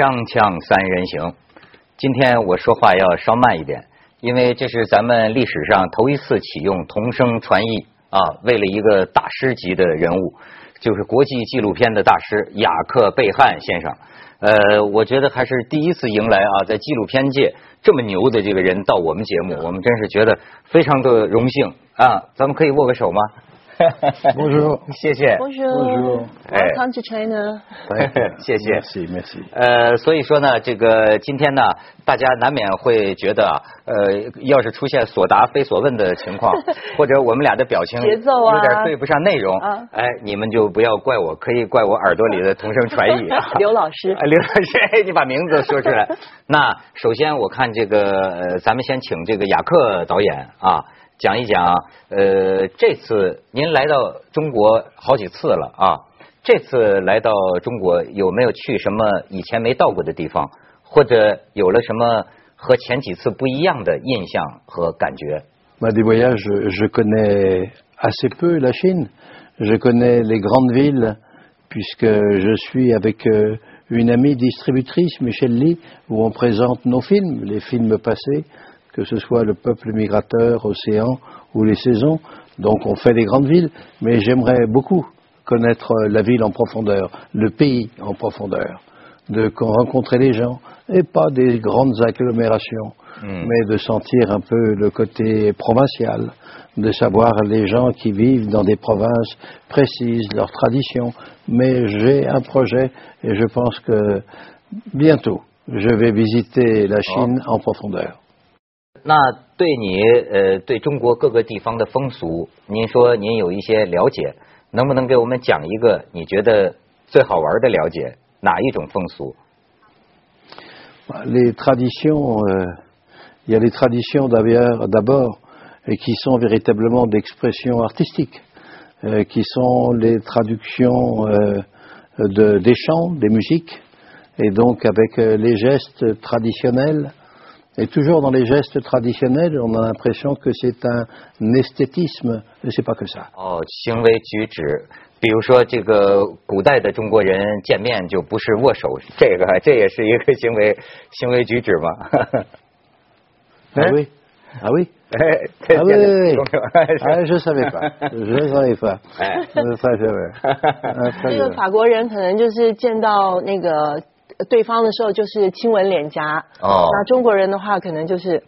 锵锵三人行，今天我说话要稍慢一点，因为这是咱们历史上头一次启用同声传译啊，为了一个大师级的人物，就是国际纪录片的大师雅克贝汉先生。呃，我觉得还是第一次迎来啊，在纪录片界这么牛的这个人到我们节目，我们真是觉得非常的荣幸啊！咱们可以握个手吗？不是，谢谢。不是，Welcome to China。谢谢。Merci, merci。呃，所以说呢，这个今天呢，大家难免会觉得，呃，要是出现所答非所问的情况，或者我们俩的表情节奏啊有点对不上内容，哎，你们就不要怪我，可以怪我耳朵里的同声传译。刘老师，刘老师，你把名字说出来。那首先我看这个，呃，咱们先请这个雅克导演啊。讲一讲，呃，这次您来到中国好几次了啊，这次来到中国有没有去什么以前没到过的地方，或者有了什么和前几次不一样的印象和感觉？Ma des voyages, je connais assez peu la Chine. Je connais les grandes villes puisque je suis avec une amie distributrice, Michel Lee, où on présente nos films, les films passés. Que ce soit le peuple migrateur, océan ou les saisons. Donc on fait des grandes villes, mais j'aimerais beaucoup connaître la ville en profondeur, le pays en profondeur, de rencontrer les gens, et pas des grandes agglomérations, hmm. mais de sentir un peu le côté provincial, de savoir les gens qui vivent dans des provinces précises, leurs traditions. Mais j'ai un projet et je pense que bientôt, je vais visiter la Chine en profondeur. 那对你呃，对中国各个地方的风俗，您说您有一些了解，能不能给我们讲一个你觉得最好玩的了解？哪一种风俗？Les traditions, il y a les traditions d'abord, d'abord, qui sont véritablement d'expressions artistiques, qui sont les traductions de des chants, des musiques, et donc avec les gestes traditionnels. Et toujours dans les gestes traditionnels, on a l'impression que c'est un esthétisme, mais c'est pas que ça. 哦，行为举止，比如说这个古代的中国人见面就不是握手，这个这也是一个行为行为举止吗？Ah oui, ah oui. Ah oui, oui, ah, je savais pas, je savais pas. 太对了，那个法国人可能就是见到那个对方的时候就是亲吻脸颊，哦，那中国人的话可能就是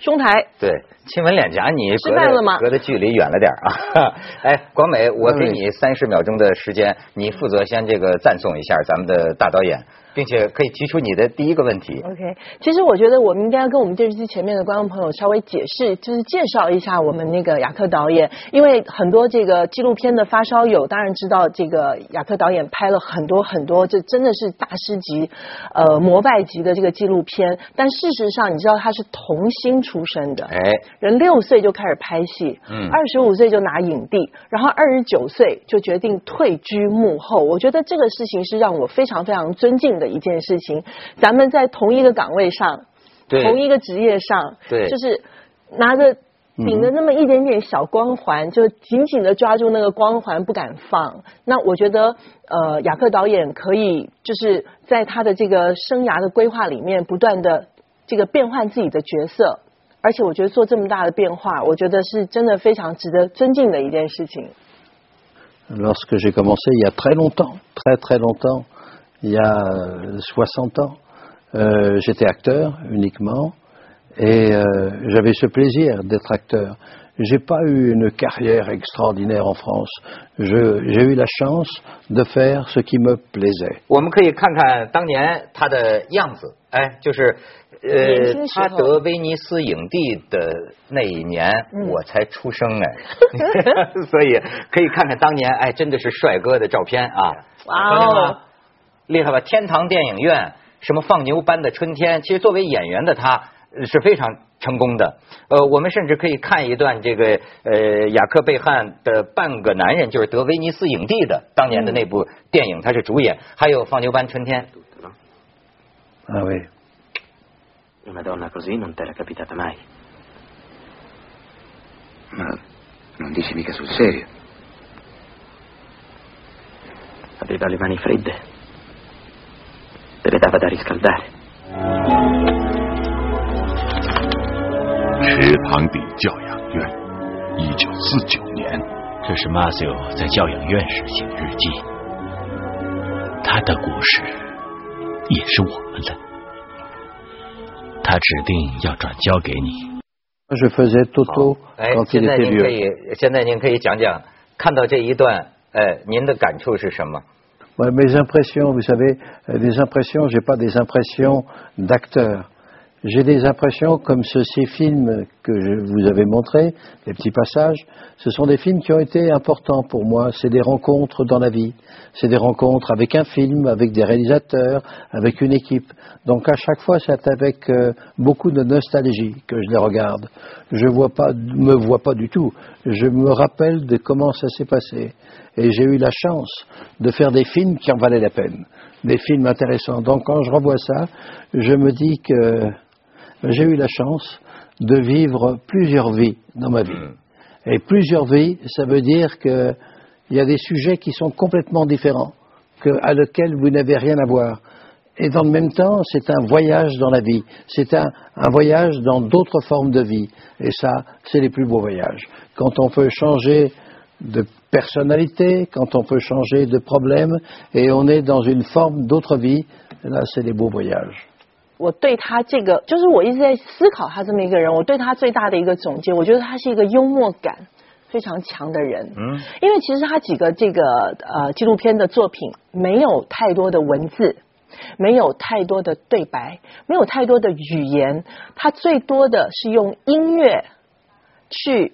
胸台。对，亲吻脸颊，你吃饭了吗？隔的距离远了点啊。哎，广美，我给你三十秒钟的时间，你负责先这个赞颂一下咱们的大导演。并且可以提出你的第一个问题。OK，其实我觉得我们应该跟我们电视机前面的观众朋友稍微解释，就是介绍一下我们那个雅克导演。因为很多这个纪录片的发烧友当然知道，这个雅克导演拍了很多很多，这真的是大师级、呃膜拜级的这个纪录片。但事实上，你知道他是童星出身的，哎，人六岁就开始拍戏，嗯，二十五岁就拿影帝，然后二十九岁就决定退居幕后。我觉得这个事情是让我非常非常尊敬的。一件事情，咱们在同一个岗位上，同一个职业上，对，就是拿着顶着那么一点点小光环，就紧紧的抓住那个光环不敢放。那我觉得，呃，雅克导演可以就是在他的这个生涯的规划里面，不断的这个变换自己的角色，而且我觉得做这么大的变化，我觉得是真的非常值得尊敬的一件事情。Lorsque j'ai commencé il y a très longtemps, très très longtemps. il y a 60 ans. Euh, j'étais acteur uniquement et euh, j'avais ce plaisir d'être acteur. J'ai pas eu une carrière extraordinaire en France. j'ai eu la chance de faire ce qui me plaisait. 我们可以看看当年他的样子，哎，就是呃，他得威尼斯影帝的那一年，我才出生哎，所以可以看看当年哎，真的是帅哥的照片啊！哇哦。 厉害吧？天堂电影院，什么放牛班的春天？其实作为演员的他是非常成功的。呃，我们甚至可以看一段这个呃雅克贝汉的《半个男人》，就是得威尼斯影帝的当年的那部电影，他是主演。还有放牛班春天。啊喂。se le dava da riscaldare. 池塘底教养院，一九四九年。这是 Matthew 在教养院时写的日记。他的故事也是我们的。他指定要转交给你。哎，现在您可以现在您可以讲讲看到这一段，哎、呃，您的感触是什么？Mes impressions, vous savez, euh, des impressions, j'ai pas des impressions d'acteur. J'ai des impressions comme ce- ces films que je vous avez montrés, les petits passages. Ce sont des films qui ont été importants pour moi. C'est des rencontres dans la vie. C'est des rencontres avec un film, avec des réalisateurs, avec une équipe. Donc à chaque fois, c'est avec euh, beaucoup de nostalgie que je les regarde. Je vois pas, me vois pas du tout. Je me rappelle de comment ça s'est passé. Et j'ai eu la chance de faire des films qui en valaient la peine, des films intéressants. Donc quand je revois ça, je me dis que j'ai eu la chance de vivre plusieurs vies dans ma vie. Et plusieurs vies, ça veut dire qu'il y a des sujets qui sont complètement différents, que, à lesquels vous n'avez rien à voir. Et dans le même temps, c'est un voyage dans la vie. C'est un, un voyage dans d'autres formes de vie. Et ça, c'est les plus beaux voyages. Quand on peut changer de personnalité, quand on peut changer de problème, et on est dans une forme d'autre vie, là, c'est les beaux voyages. 我对他这个，就是我一直在思考他这么一个人，我对他最大的一个总结，我觉得他是一个幽默感非常强的人。嗯，因为其实他几个这个呃纪录片的作品没有太多的文字，没有太多的对白，没有太多的语言，他最多的是用音乐去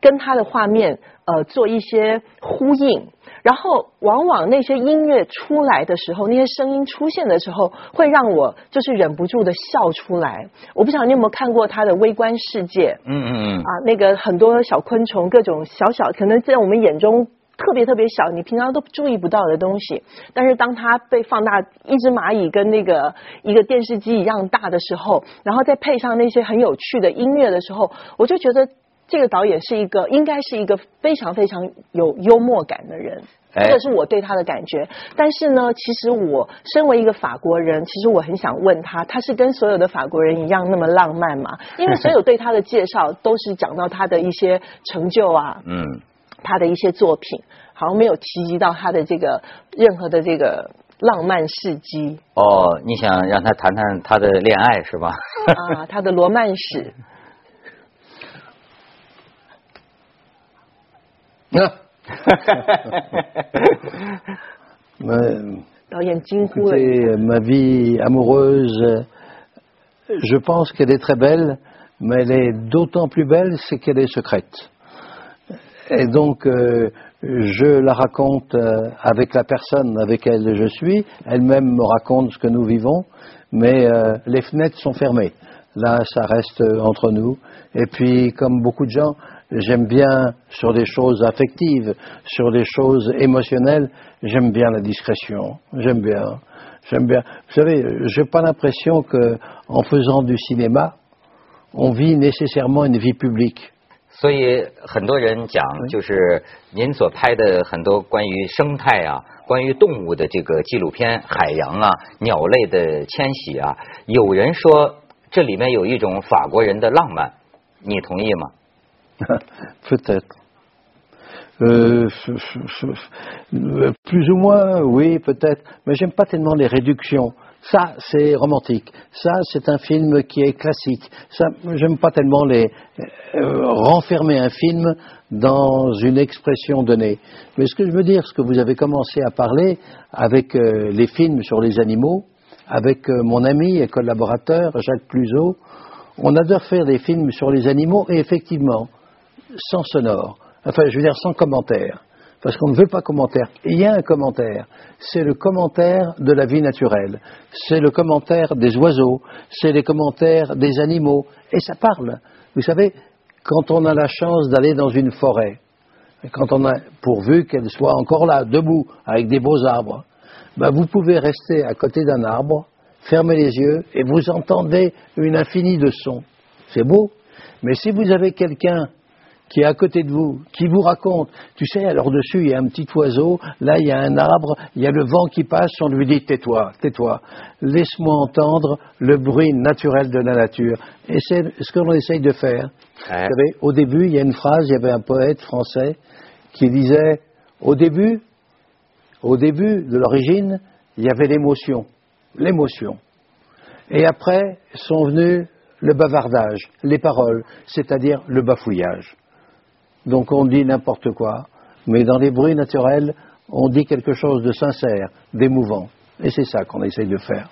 跟他的画面呃做一些呼应。然后，往往那些音乐出来的时候，那些声音出现的时候，会让我就是忍不住的笑出来。我不晓得你有没有看过他的《微观世界》，嗯嗯嗯，啊，那个很多小昆虫，各种小小，可能在我们眼中特别特别小，你平常都注意不到的东西，但是当它被放大，一只蚂蚁跟那个一个电视机一样大的时候，然后再配上那些很有趣的音乐的时候，我就觉得这个导演是一个，应该是一个非常非常有幽默感的人。哎这个是我对他的感觉，但是呢，其实我身为一个法国人，其实我很想问他，他是跟所有的法国人一样那么浪漫吗？因为所有对他的介绍都是讲到他的一些成就啊，嗯，他的一些作品，好像没有提及到他的这个任何的这个浪漫事迹哦，你想让他谈谈他的恋爱是吧？啊，他的罗曼史。écoutez, ma vie amoureuse, je pense qu'elle est très belle, mais elle est d'autant plus belle, c'est qu'elle est secrète. Et donc, euh, je la raconte euh, avec la personne avec laquelle je suis, elle-même me raconte ce que nous vivons, mais euh, les fenêtres sont fermées. Là, ça reste entre nous. Et puis, comme beaucoup de gens, j'aime bien sur des choses affectives, sur des choses émotionnelles, j'aime bien la discrétion. J'aime bien. J'aime bien. Vous savez, j'ai pas l'impression que, en faisant du cinéma, on vit nécessairement une vie publique. 所以很多人讲，就是您所拍的很多关于生态啊、关于动物的这个纪录片，海洋啊、鸟类的迁徙啊，有人说这里面有一种法国人的浪漫，你同意吗？ Peut-être. Euh, euh, plus ou moins, oui, peut-être. Mais j'aime pas tellement les réductions. Ça, c'est romantique. Ça, c'est un film qui est classique. Ça, j'aime pas tellement les euh, renfermer un film dans une expression donnée. Mais ce que je veux dire, ce que vous avez commencé à parler avec les films sur les animaux, avec mon ami et collaborateur Jacques Pluseau, on adore faire des films sur les animaux et effectivement, sans sonore, enfin je veux dire sans commentaire, parce qu'on ne veut pas commentaire. Il y a un commentaire, c'est le commentaire de la vie naturelle, c'est le commentaire des oiseaux, c'est les commentaires des animaux, et ça parle. Vous savez, quand on a la chance d'aller dans une forêt, quand on a pourvu qu'elle soit encore là, debout, avec des beaux arbres, ben vous pouvez rester à côté d'un arbre, fermer les yeux et vous entendez une infinie de sons. C'est beau. Mais si vous avez quelqu'un qui est à côté de vous, qui vous raconte, tu sais, alors dessus, il y a un petit oiseau, là, il y a un arbre, il y a le vent qui passe, on lui dit, tais-toi, tais-toi, laisse-moi entendre le bruit naturel de la nature. Et c'est ce que l'on essaye de faire. Vous savez, au début, il y a une phrase, il y avait un poète français qui disait, au début, au début de l'origine, il y avait l'émotion, l'émotion. Et après sont venus le bavardage, les paroles, c'est-à-dire le bafouillage. Donc on dit n'importe quoi, mais dans les bruits naturels, on dit quelque chose de sincère, d'émouvant. Et c'est ça qu'on essaye de faire.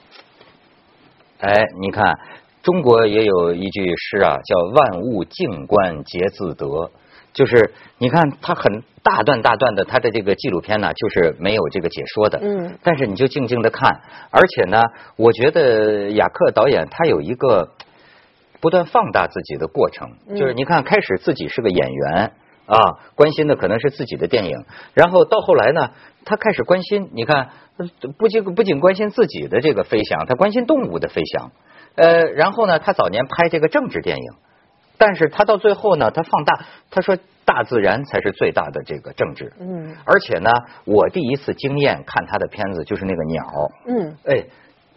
哎，你看，中国也有一句诗啊，叫“万物静观皆自得”。就是你看，它很大段大段的，它的这个纪录片呢，就是没有这个解说的。嗯。但是你就静静的看，而且呢，我觉得雅克导演他有一个不断放大自己的过程。就是你看，开始自己是个演员啊，关心的可能是自己的电影，然后到后来呢，他开始关心，你看，不仅不仅关心自己的这个飞翔，他关心动物的飞翔。呃，然后呢，他早年拍这个政治电影。但是他到最后呢，他放大，他说大自然才是最大的这个政治。嗯。而且呢，我第一次经验看他的片子就是那个鸟。嗯。哎，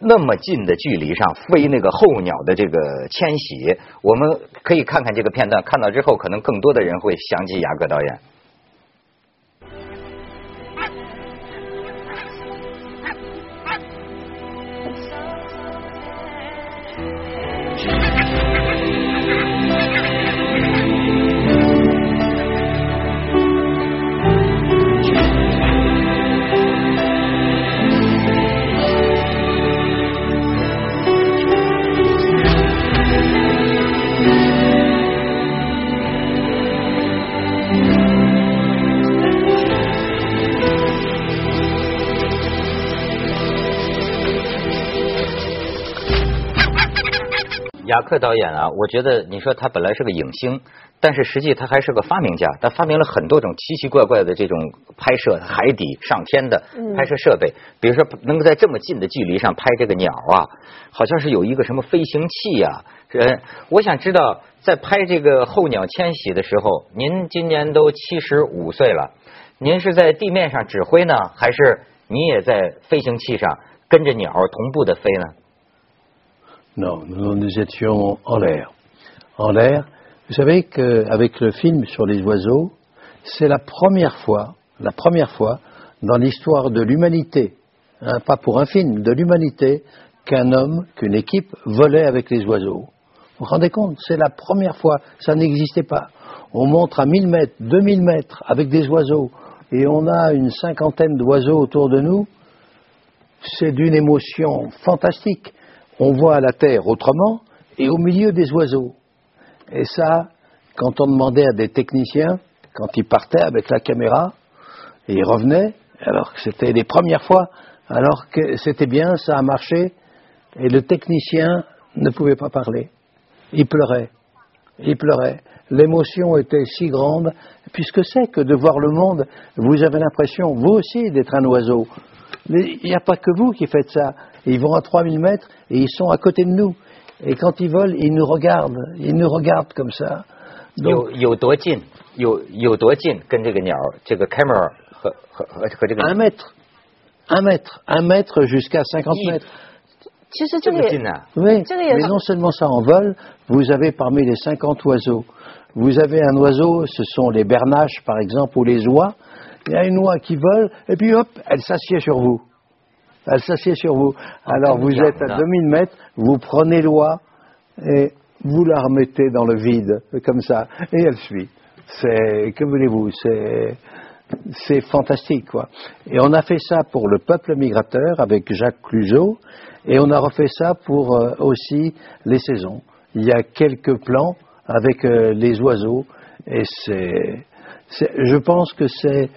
那么近的距离上飞那个候鸟的这个迁徙，我们可以看看这个片段，看到之后，可能更多的人会想起雅各导演。雅克导演啊，我觉得你说他本来是个影星，但是实际他还是个发明家，他发明了很多种奇奇怪怪的这种拍摄海底、上天的拍摄设备。比如说，能够在这么近的距离上拍这个鸟啊，好像是有一个什么飞行器啊。呃，我想知道，在拍这个候鸟迁徙的时候，您今年都七十五岁了，您是在地面上指挥呢，还是你也在飞行器上跟着鸟同步的飞呢？Non, nous, étions en l'air. En l'air, vous savez qu'avec le film sur les oiseaux, c'est la première fois, la première fois dans l'histoire de l'humanité, hein, pas pour un film, de l'humanité, qu'un homme, qu'une équipe volait avec les oiseaux. Vous vous rendez compte? C'est la première fois, ça n'existait pas. On montre à 1000 mètres, 2000 mètres avec des oiseaux, et on a une cinquantaine d'oiseaux autour de nous. C'est d'une émotion fantastique on voit la terre autrement et au milieu des oiseaux. Et ça, quand on demandait à des techniciens, quand ils partaient avec la caméra, et ils revenaient, alors que c'était les premières fois, alors que c'était bien, ça a marché, et le technicien ne pouvait pas parler. Il pleurait. Il pleurait. L'émotion était si grande, puisque c'est que de voir le monde, vous avez l'impression, vous aussi, d'être un oiseau. Mais il n'y a pas que vous qui faites ça. Ils vont à 3000 mètres et ils sont à côté de nous. Et quand ils volent, ils nous regardent. Ils nous regardent comme ça. Donc, 有有多近？有有多近？跟这个鸟，这个 camera 和和和和这个 un mètre, un mètre, un mètre jusqu'à 50 mètres. Oui, mais non seulement ça en vol, vous avez parmi les 50 oiseaux, vous avez un oiseau, ce sont les bernaches par exemple, ou les oies, il y a une oie qui vole, et puis hop, elle s'assied sur vous. Elle s'assied sur vous. Alors vous êtes à 2000 mètres, vous prenez l'oie et vous la remettez dans le vide, comme ça, et elle suit. C'est, que voulez-vous, c'est, c'est fantastique, quoi. Et on a fait ça pour le peuple migrateur avec Jacques Cluzot, et on a refait ça pour euh, aussi les saisons. Il y a quelques plans avec euh, les oiseaux, et c'est, je pense que c'est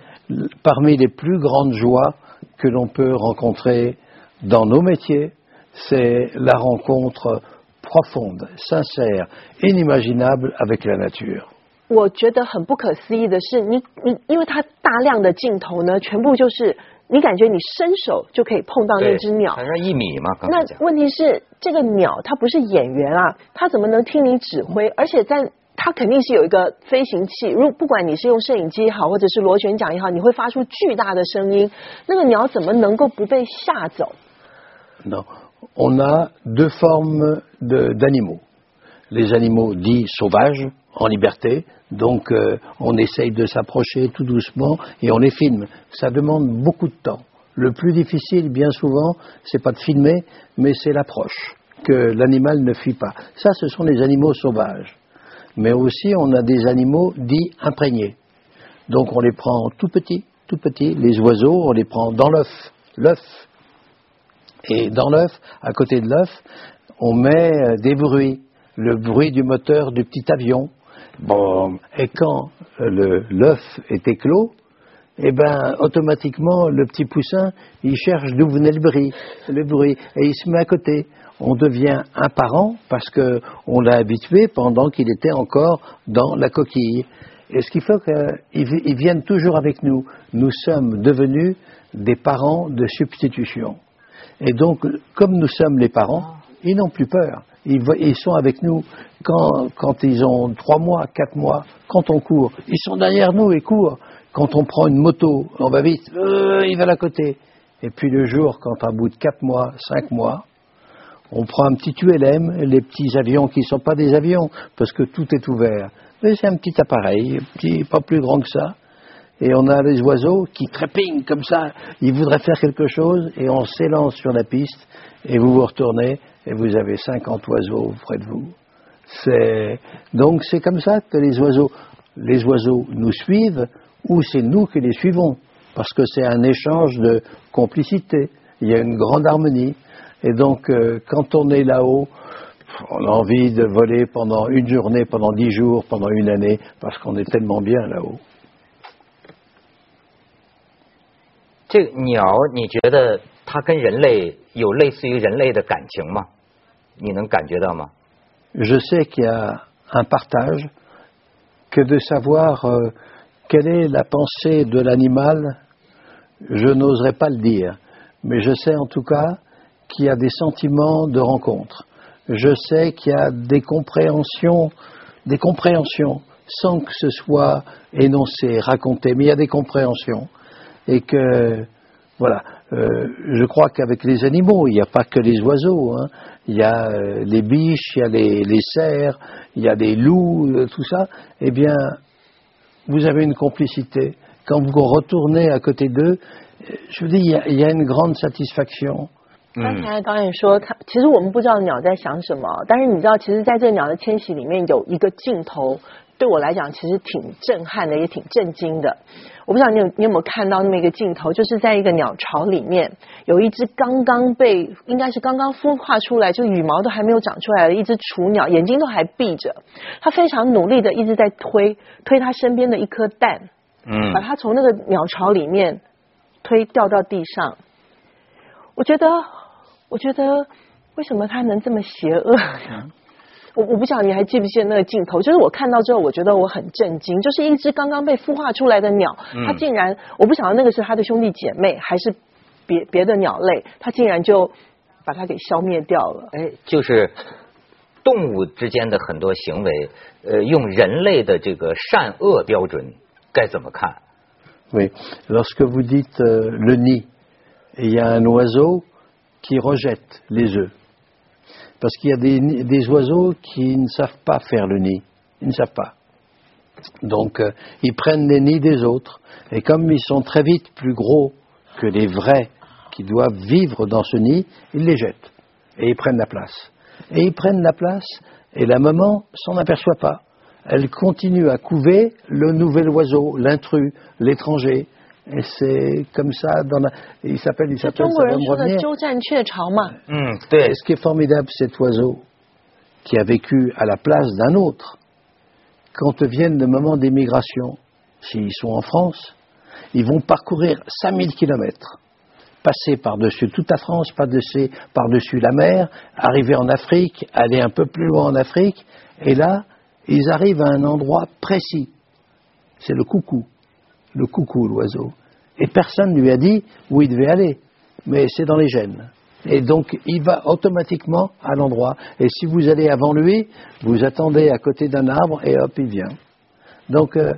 parmi les plus grandes joies que l'on peut rencontrer dans nos métiers, c'est la rencontre profonde, sincère, inimaginable avec la nature. 我觉得很不可思议的是，你你，因为它大量的镜头呢，全部就是你感觉你伸手就可以碰到那只鸟，好像一米嘛。那问题是，这个鸟它不是演员啊，它怎么能听你指挥？而且在 它肯定是有一个飞行器，如不管你是用摄影机也好，或者是螺旋桨也好，你会发出巨大的声音。那个鸟怎么能够不被吓走？Non, on a deux formes d'animaux. Les animaux dits sauvages, en liberté, donc euh, on essaye de s'approcher tout doucement et on les filme. Ça demande beaucoup de temps. Le plus difficile, bien souvent, c'est pas de filmer, mais c'est l'approche, que l'animal ne fuit pas. Ça, ce sont les animaux sauvages. Mais aussi, on a des animaux dits imprégnés. Donc on les prend tout petits, tout petits. Les oiseaux, on les prend dans l'œuf, l'œuf. Et dans l'œuf, à côté de l'œuf, on met euh, des bruits, le bruit du moteur du petit avion. Bon, et quand euh, l'œuf est éclos, eh ben, automatiquement, le petit poussin, il cherche d'où venait le bruit, le bruit, et il se met à côté. On devient un parent parce qu'on l'a habitué pendant qu'il était encore dans la coquille. Et ce qu'il faut qu'ils viennent toujours avec nous. Nous sommes devenus des parents de substitution. Et donc, comme nous sommes les parents, ils n'ont plus peur. Ils, ils, sont avec nous quand, ils ont trois mois, quatre mois, quand on court. Ils sont derrière nous et courent. Quand on prend une moto, on va vite, euh, il va à côté. Et puis le jour, quand à bout de 4 mois, 5 mois, on prend un petit ULM, les petits avions qui ne sont pas des avions, parce que tout est ouvert. Mais c'est un petit appareil, pas plus grand que ça. Et on a les oiseaux qui trépignent comme ça. Ils voudraient faire quelque chose et on s'élance sur la piste et vous vous retournez et vous avez 50 oiseaux près de vous. Donc c'est comme ça que les oiseaux nous suivent ou c'est nous qui les suivons, parce que c'est un échange de complicité, il y a une grande harmonie. Et donc, euh, quand on est là-haut, on a envie de voler pendant une journée, pendant dix jours, pendant une année, parce qu'on est tellement bien là-haut. 这个鸟，你觉得它跟人类有类似于人类的感情吗？你能感觉到吗？Je sais qu'il y a un partage, que de savoir euh, quelle est la pensée de l'animal Je n'oserais pas le dire, mais je sais en tout cas qu'il y a des sentiments de rencontre. Je sais qu'il y a des compréhensions, des compréhensions, sans que ce soit énoncé, raconté, mais il y a des compréhensions. Et que, voilà, euh, je crois qu'avec les animaux, il n'y a pas que les oiseaux, hein. il y a euh, les biches, il y a les, les cerfs, il y a des loups, euh, tout ça. Eh bien, vous avez une complicité. Quand vous retournez à côté d'eux, je vous dis, a, il y a une grande satisfaction. 刚才导演说，他其实我们不知道鸟在想什么，但是你知道，其实在这个鸟的迁徙里面有一个镜头，对我来讲其实挺震撼的，也挺震惊的。我不知道你有你有没有看到那么一个镜头，就是在一个鸟巢里面，有一只刚刚被应该是刚刚孵化出来，就羽毛都还没有长出来的一只雏鸟，眼睛都还闭着，它非常努力的一直在推推它身边的一颗蛋，嗯，把它从那个鸟巢里面推掉到地上。我觉得，我觉得为什么他能这么邪恶？我我不晓得你还记不记得那个镜头，就是我看到之后，我觉得我很震惊，就是一只刚刚被孵化出来的鸟，它竟然我不晓得那个是它的兄弟姐妹还是别别的鸟类，它竟然就把它给消灭掉了。哎，就是动物之间的很多行为，呃，用人类的这个善恶标准该怎么看？Oui, lorsque vous dites le nid, il y a un oiseau qui rejette les œufs. Parce qu'il y a des, oiseaux qui ne savent pas faire le nid. Ils ne savent pas. Donc, euh, ils prennent les nids des autres. Et comme ils sont très vite plus gros que les vrais qui doivent vivre dans ce nid, ils les jettent. Et ils prennent la place. Et ils prennent la place, et la maman s'en aperçoit pas. Elle continue à couver le nouvel oiseau, l'intrus, l'étranger. Et c'est comme ça dans la... Il s'appelle, il s'appelle, ça va me revenir. Et ce qui est formidable, cet oiseau qui a vécu à la place d'un autre, quand viennent le moment d'émigration, s'ils sont en France, ils vont parcourir 5000 kilomètres, passer par-dessus toute la France, par-dessus, par-dessus la mer, arriver en Afrique, aller un peu plus loin en Afrique, et là, ils arrivent à un endroit précis. C'est le coucou le coucou, l'oiseau. Et personne ne lui a dit où il devait aller. Mais c'est dans les gènes. Et donc, il va automatiquement à l'endroit. Et si vous allez avant lui, vous attendez à côté d'un arbre et hop, il vient. Donc, euh,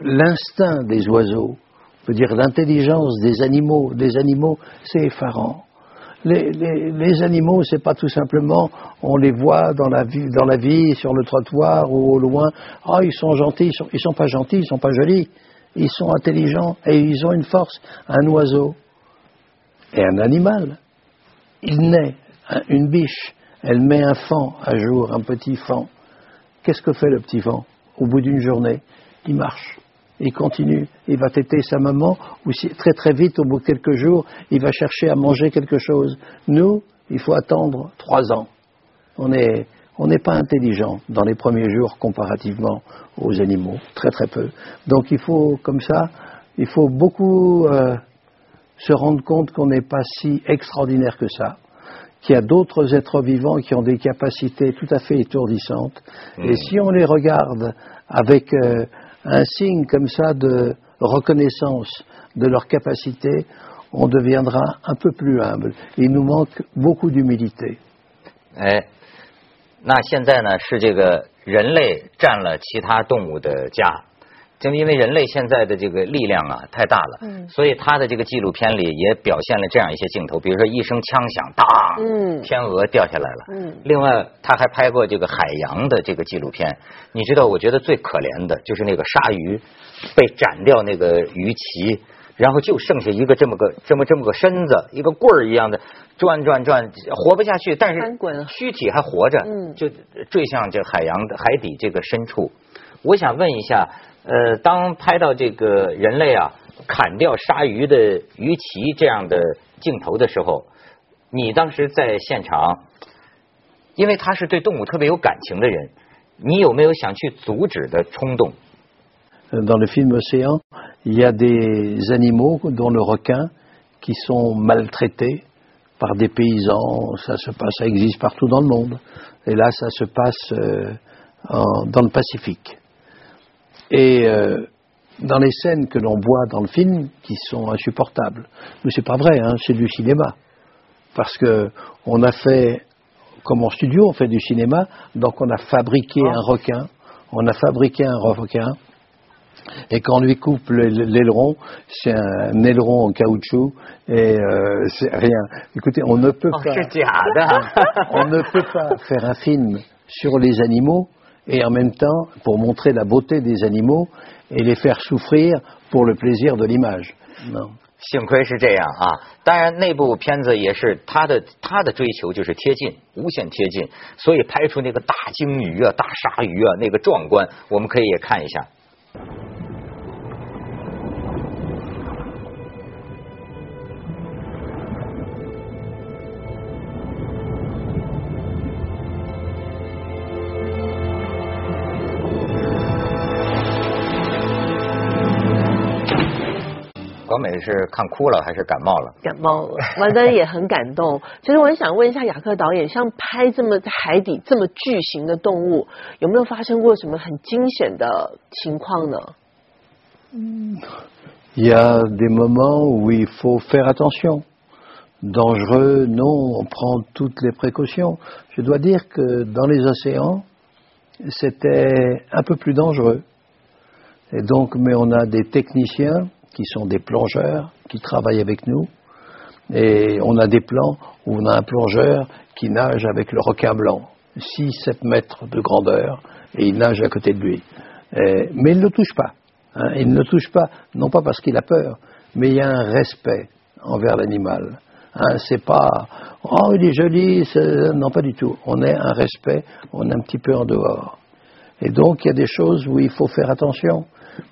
l'instinct des oiseaux, on peut dire l'intelligence des animaux, des animaux, c'est effarant. Les, les, animaux, c'est pas tout simplement, on les voit dans la vie, sur le trottoir ou au loin. Ah, ils sont gentils, ils sont, ils sont pas gentils, ils sont pas jolis. Ils sont intelligents et ils ont une force. Un oiseau, et un animal. Il naît, une biche, elle met un fan à jour, un petit fan. Qu'est-ce que fait le petit fan Au bout d'une journée, il marche, il continue, il va têter sa maman, ou très très vite, au bout de quelques jours, il va chercher à manger quelque chose. Nous, il faut attendre trois ans. On n'est on n'est pas intelligent dans les premiers jours comparativement aux animaux, très très peu. Donc il faut, comme ça, il faut beaucoup euh, se rendre compte qu'on n'est pas si extraordinaire que ça, qu'il y a d'autres êtres vivants qui ont des capacités tout à fait étourdissantes. Et mmh. si on les regarde avec euh, un signe comme ça de reconnaissance de leurs capacités, on deviendra un peu plus humble. Il nous manque beaucoup d'humilité. Eh, 那现在呢是这个人类占了其他动物的家。 正因为人类现在的这个力量啊太大了，嗯，所以他的这个纪录片里也表现了这样一些镜头，比如说一声枪响，当，嗯，天鹅掉下来了，嗯，另外他还拍过这个海洋的这个纪录片。你知道，我觉得最可怜的就是那个鲨鱼被斩掉那个鱼鳍，然后就剩下一个这么个这么这么个身子，一个棍儿一样的转转转，活不下去，但是躯体还活着，嗯，就坠向这海洋的海底这个深处。我想问一下。呃，当拍到这个人类啊砍掉鲨鱼的鱼鳍这样的镜头的时候，你当时在现场，因为他是对动物特别有感情的人，你有没有想去阻止的冲动 Et euh, dans les scènes que l'on voit dans le film, qui sont insupportables, mais c'est pas vrai, hein, c'est du cinéma, parce que on a fait, comme en studio, on fait du cinéma, donc on a fabriqué ah. un requin, on a fabriqué un requin, et quand on lui coupe l'aileron, c'est un aileron en caoutchouc et euh, c'est rien. Écoutez, on ne peut oh, pas, on ne peut pas faire un film sur les animaux et en même temps pour montrer la beauté des animaux et les faire souffrir pour le plaisir de l'image. Non. 幸亏是这样啊！当然，那部片子也是他的他的追求就是贴近，无限贴近，所以拍出那个大鲸鱼啊、大鲨鱼啊那个壮观，我们可以也看一下。小美是看哭了还是感冒了？感冒了，完但也很感动。其实我很想问一下雅克导演，像拍这么在海底这么巨型的动物，有没有发生过什么很惊险的情况呢？Il y a des moments où il faut faire attention. Dangereux, non, on prend toutes les précautions. Je dois dire que dans les océans, c'était un peu plus dangereux. Et donc, mais on a des techniciens qui sont des plongeurs qui travaillent avec nous. Et on a des plans où on a un plongeur qui nage avec le requin blanc, 6-7 mètres de grandeur, et il nage à côté de lui. mais il ne le touche pas. Hein. il ne le touche pas, non pas parce qu'il a peur, mais il y a un respect envers l'animal. Hein, c'est pas oh il est joli, non pas du tout. On est un respect, on est un petit peu en dehors. Et donc il y a des choses où il faut faire attention,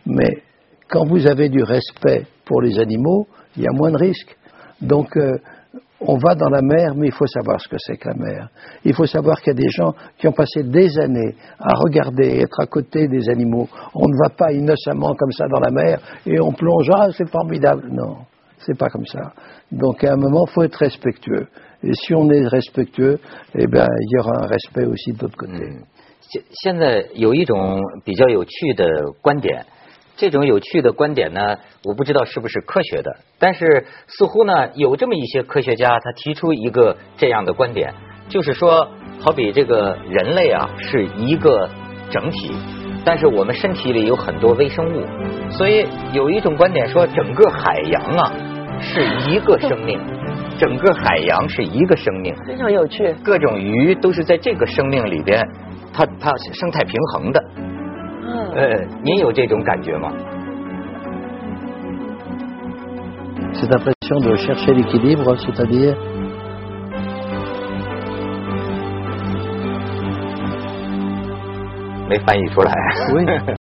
mais quand vous avez du respect pour les animaux, il y a moins de risques. Donc, euh, on va dans la mer, mais il faut savoir ce que c'est que la mer. Il faut savoir qu'il y a des gens qui ont passé des années à regarder, être à côté des animaux. On ne va pas innocemment comme ça dans la mer et on plonge, ah, c'est formidable. Non, c'est pas comme ça. Donc, à un moment, il faut être respectueux. Et si on est respectueux, eh bien, il y aura un respect aussi de l'autre côté. 现在有一种比较有趣的观点， 这种有趣的观点呢，我不知道是不是科学的，但是似乎呢，有这么一些科学家，他提出一个这样的观点，就是说，好比这个人类啊是一个整体，但是我们身体里有很多微生物，所以有一种观点说，整个海洋啊是一个生命，整个海洋是一个生命，非常有趣，各种鱼都是在这个生命里边，它它生态平衡的。呃，您有这种感觉吗？Cette impression de chercher l'équilibre, c'est-à-dire 没翻译出来。